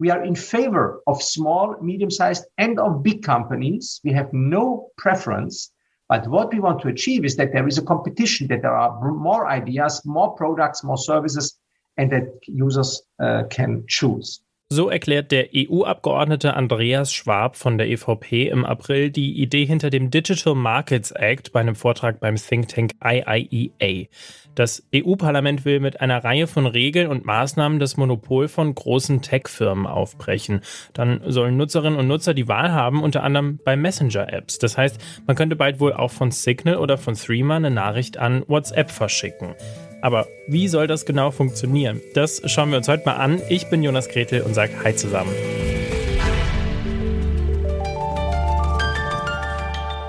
We are in favor of small, medium-sized and of big companies. We have no preference. But what we want to achieve is that there is a competition, that there are more ideas, more products, more services, and that users uh, can choose. So erklärt der EU-Abgeordnete Andreas Schwab von der EVP im April die Idee hinter dem Digital Markets Act bei einem Vortrag beim Think Tank IIEA. Das EU-Parlament will mit einer Reihe von Regeln und Maßnahmen das Monopol von großen Tech-Firmen aufbrechen. Dann sollen Nutzerinnen und Nutzer die Wahl haben, unter anderem bei Messenger-Apps. Das heißt, man könnte bald wohl auch von Signal oder von Threema eine Nachricht an WhatsApp verschicken. Aber wie soll das genau funktionieren? Das schauen wir uns heute mal an. Ich bin Jonas Gretel und sage Hi zusammen.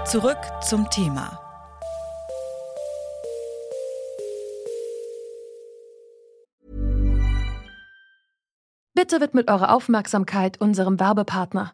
Zurück zum Thema. Bitte widmet eure Aufmerksamkeit unserem Werbepartner.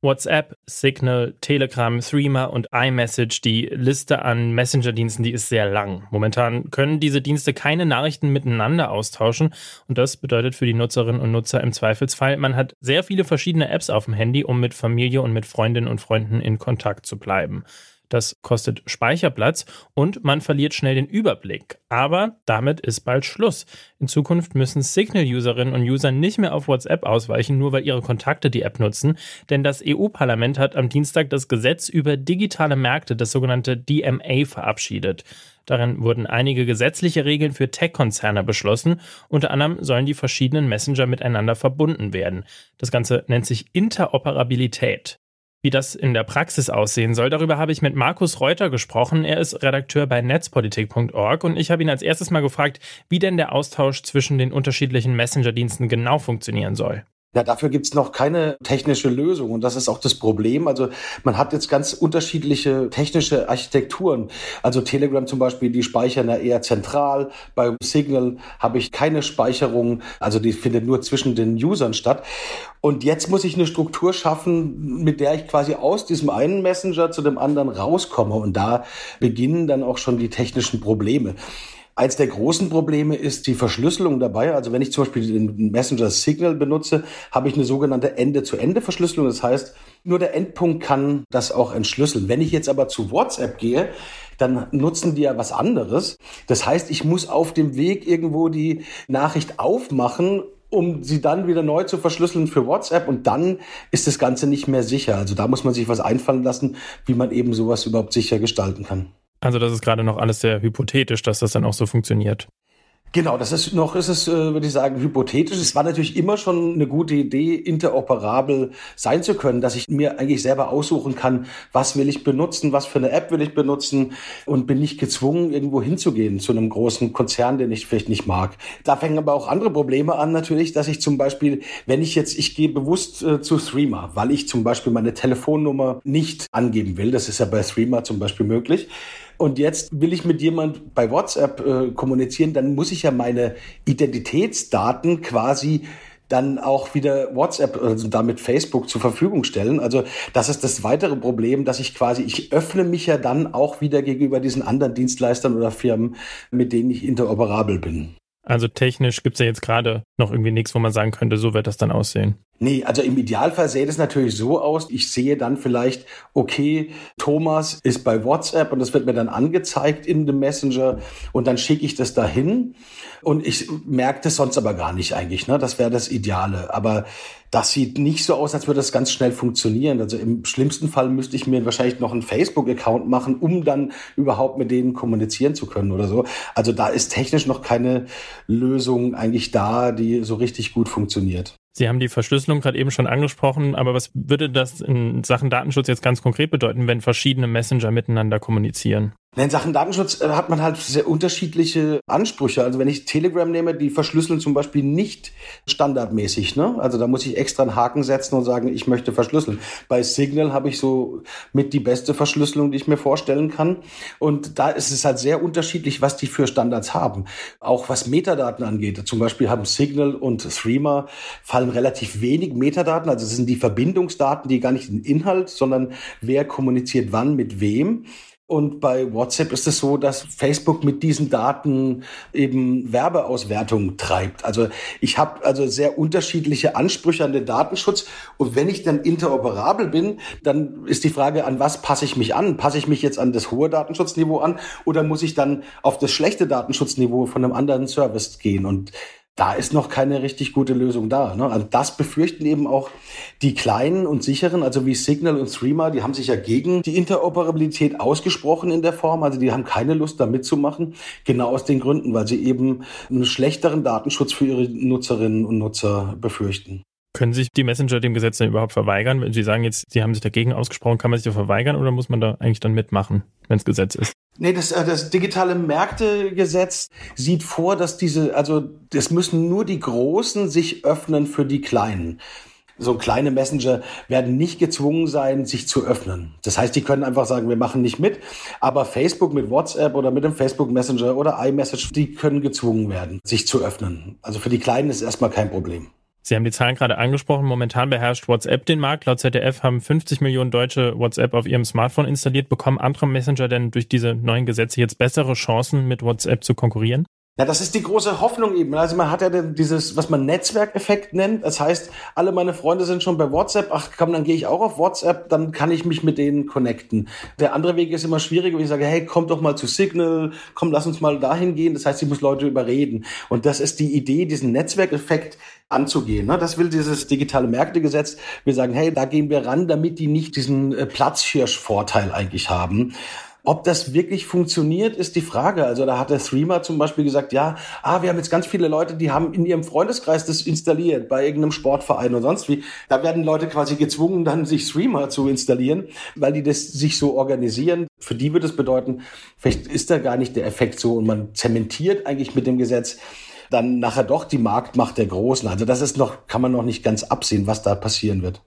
WhatsApp, Signal, Telegram, Threema und iMessage, die Liste an Messenger-Diensten, die ist sehr lang. Momentan können diese Dienste keine Nachrichten miteinander austauschen und das bedeutet für die Nutzerinnen und Nutzer im Zweifelsfall, man hat sehr viele verschiedene Apps auf dem Handy, um mit Familie und mit Freundinnen und Freunden in Kontakt zu bleiben. Das kostet Speicherplatz und man verliert schnell den Überblick. Aber damit ist bald Schluss. In Zukunft müssen Signal-Userinnen und User nicht mehr auf WhatsApp ausweichen, nur weil ihre Kontakte die App nutzen, denn das EU-Parlament hat am Dienstag das Gesetz über digitale Märkte, das sogenannte DMA, verabschiedet. Darin wurden einige gesetzliche Regeln für Tech-Konzerne beschlossen. Unter anderem sollen die verschiedenen Messenger miteinander verbunden werden. Das Ganze nennt sich Interoperabilität. Wie das in der Praxis aussehen soll, darüber habe ich mit Markus Reuter gesprochen. Er ist Redakteur bei netzpolitik.org und ich habe ihn als erstes mal gefragt, wie denn der Austausch zwischen den unterschiedlichen Messenger-Diensten genau funktionieren soll. Ja, dafür gibt's noch keine technische Lösung und das ist auch das Problem. Also man hat jetzt ganz unterschiedliche technische Architekturen. Also Telegram zum Beispiel, die speichern ja eher zentral. Bei Signal habe ich keine Speicherung, also die findet nur zwischen den Usern statt. Und jetzt muss ich eine Struktur schaffen, mit der ich quasi aus diesem einen Messenger zu dem anderen rauskomme. Und da beginnen dann auch schon die technischen Probleme. Eins der großen Probleme ist die Verschlüsselung dabei. Also wenn ich zum Beispiel den Messenger Signal benutze, habe ich eine sogenannte Ende-zu-Ende-Verschlüsselung. Das heißt, nur der Endpunkt kann das auch entschlüsseln. Wenn ich jetzt aber zu WhatsApp gehe, dann nutzen die ja was anderes. Das heißt, ich muss auf dem Weg irgendwo die Nachricht aufmachen um sie dann wieder neu zu verschlüsseln für WhatsApp und dann ist das Ganze nicht mehr sicher. Also da muss man sich was einfallen lassen, wie man eben sowas überhaupt sicher gestalten kann. Also das ist gerade noch alles sehr hypothetisch, dass das dann auch so funktioniert. Genau, das ist noch, ist es, äh, würde ich sagen, hypothetisch. Es war natürlich immer schon eine gute Idee, interoperabel sein zu können, dass ich mir eigentlich selber aussuchen kann, was will ich benutzen, was für eine App will ich benutzen und bin nicht gezwungen, irgendwo hinzugehen zu einem großen Konzern, den ich vielleicht nicht mag. Da fängen aber auch andere Probleme an natürlich, dass ich zum Beispiel, wenn ich jetzt, ich gehe bewusst äh, zu Threema, weil ich zum Beispiel meine Telefonnummer nicht angeben will, das ist ja bei Threema zum Beispiel möglich, und jetzt will ich mit jemand bei WhatsApp äh, kommunizieren, dann muss ich ja meine Identitätsdaten quasi dann auch wieder WhatsApp, also damit Facebook zur Verfügung stellen. Also das ist das weitere Problem, dass ich quasi, ich öffne mich ja dann auch wieder gegenüber diesen anderen Dienstleistern oder Firmen, mit denen ich interoperabel bin. Also technisch gibt es ja jetzt gerade noch irgendwie nichts, wo man sagen könnte, so wird das dann aussehen. Nee, also im Idealfall sähe es natürlich so aus, ich sehe dann vielleicht, okay, Thomas ist bei WhatsApp und das wird mir dann angezeigt in dem Messenger und dann schicke ich das dahin und ich merke das sonst aber gar nicht eigentlich, ne? Das wäre das Ideale. Aber das sieht nicht so aus, als würde das ganz schnell funktionieren. Also im schlimmsten Fall müsste ich mir wahrscheinlich noch einen Facebook-Account machen, um dann überhaupt mit denen kommunizieren zu können oder so. Also da ist technisch noch keine Lösung eigentlich da, die so richtig gut funktioniert. Sie haben die Verschlüsselung gerade eben schon angesprochen, aber was würde das in Sachen Datenschutz jetzt ganz konkret bedeuten, wenn verschiedene Messenger miteinander kommunizieren? In Sachen Datenschutz äh, hat man halt sehr unterschiedliche Ansprüche. Also wenn ich Telegram nehme, die verschlüsseln zum Beispiel nicht standardmäßig. Ne? Also da muss ich extra einen Haken setzen und sagen, ich möchte verschlüsseln. Bei Signal habe ich so mit die beste Verschlüsselung, die ich mir vorstellen kann. Und da ist es halt sehr unterschiedlich, was die für Standards haben. Auch was Metadaten angeht. Zum Beispiel haben Signal und Threema fallen relativ wenig Metadaten. Also es sind die Verbindungsdaten, die gar nicht den Inhalt, sondern wer kommuniziert wann mit wem. Und bei WhatsApp ist es so, dass Facebook mit diesen Daten eben Werbeauswertung treibt. Also ich habe also sehr unterschiedliche Ansprüche an den Datenschutz. Und wenn ich dann interoperabel bin, dann ist die Frage, an was passe ich mich an? Passe ich mich jetzt an das hohe Datenschutzniveau an oder muss ich dann auf das schlechte Datenschutzniveau von einem anderen Service gehen? Und da ist noch keine richtig gute Lösung da. Ne? Also das befürchten eben auch die kleinen und sicheren, also wie Signal und Threema, die haben sich ja gegen die Interoperabilität ausgesprochen in der Form. Also die haben keine Lust da mitzumachen, genau aus den Gründen, weil sie eben einen schlechteren Datenschutz für ihre Nutzerinnen und Nutzer befürchten. Können sich die Messenger dem Gesetz denn überhaupt verweigern? Wenn Sie sagen jetzt, Sie haben sich dagegen ausgesprochen, kann man sich da verweigern oder muss man da eigentlich dann mitmachen, wenn es Gesetz ist? Nee, das, äh, das digitale Märktegesetz sieht vor, dass diese, also es müssen nur die Großen sich öffnen für die Kleinen. So kleine Messenger werden nicht gezwungen sein, sich zu öffnen. Das heißt, die können einfach sagen, wir machen nicht mit. Aber Facebook mit WhatsApp oder mit dem Facebook Messenger oder iMessage, die können gezwungen werden, sich zu öffnen. Also für die Kleinen ist erstmal kein Problem. Sie haben die Zahlen gerade angesprochen. Momentan beherrscht WhatsApp den Markt. Laut ZDF haben 50 Millionen Deutsche WhatsApp auf ihrem Smartphone installiert. Bekommen andere Messenger denn durch diese neuen Gesetze jetzt bessere Chancen, mit WhatsApp zu konkurrieren? Ja, das ist die große Hoffnung eben. Also man hat ja dieses, was man Netzwerkeffekt nennt. Das heißt, alle meine Freunde sind schon bei WhatsApp. Ach komm, dann gehe ich auch auf WhatsApp, dann kann ich mich mit denen connecten. Der andere Weg ist immer schwieriger, wenn ich sage, hey, komm doch mal zu Signal, komm, lass uns mal dahin gehen. Das heißt, ich muss Leute überreden. Und das ist die Idee, diesen Netzwerkeffekt anzugehen. Ne? Das will dieses digitale Märktegesetz. Wir sagen, hey, da gehen wir ran, damit die nicht diesen äh, Platzhirschvorteil eigentlich haben. Ob das wirklich funktioniert, ist die Frage. Also da hat der Threema zum Beispiel gesagt, ja, ah, wir haben jetzt ganz viele Leute, die haben in ihrem Freundeskreis das installiert, bei irgendeinem Sportverein oder sonst wie. Da werden Leute quasi gezwungen, dann sich Threema zu installieren, weil die das sich so organisieren. Für die wird es bedeuten, vielleicht ist da gar nicht der Effekt so und man zementiert eigentlich mit dem Gesetz dann nachher doch die Marktmacht der Großen. Also das ist noch, kann man noch nicht ganz absehen, was da passieren wird.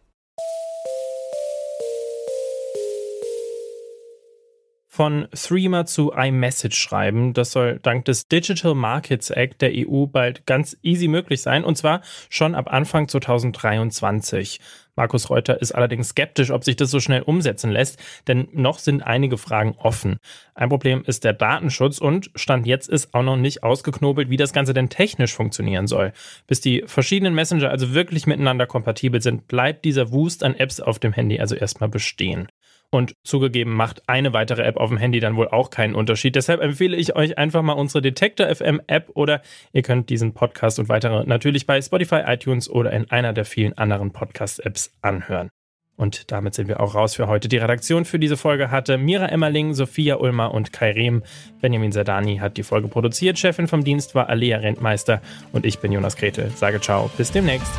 Von Threema zu iMessage schreiben. Das soll dank des Digital Markets Act der EU bald ganz easy möglich sein und zwar schon ab Anfang 2023. Markus Reuter ist allerdings skeptisch, ob sich das so schnell umsetzen lässt, denn noch sind einige Fragen offen. Ein Problem ist der Datenschutz und Stand jetzt ist auch noch nicht ausgeknobelt, wie das Ganze denn technisch funktionieren soll. Bis die verschiedenen Messenger also wirklich miteinander kompatibel sind, bleibt dieser Wust an Apps auf dem Handy also erstmal bestehen. Und zugegeben macht eine weitere App auf dem Handy dann wohl auch keinen Unterschied. Deshalb empfehle ich euch einfach mal unsere Detektor FM App oder ihr könnt diesen Podcast und weitere natürlich bei Spotify, iTunes oder in einer der vielen anderen Podcast-Apps anhören. Und damit sind wir auch raus für heute. Die Redaktion für diese Folge hatte Mira Emmerling, Sophia Ulmer und Kai Rehm. Benjamin Sadani hat die Folge produziert. Chefin vom Dienst war Alea Rentmeister. Und ich bin Jonas Grete. Sage ciao, bis demnächst.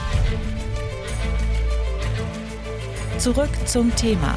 Zurück zum Thema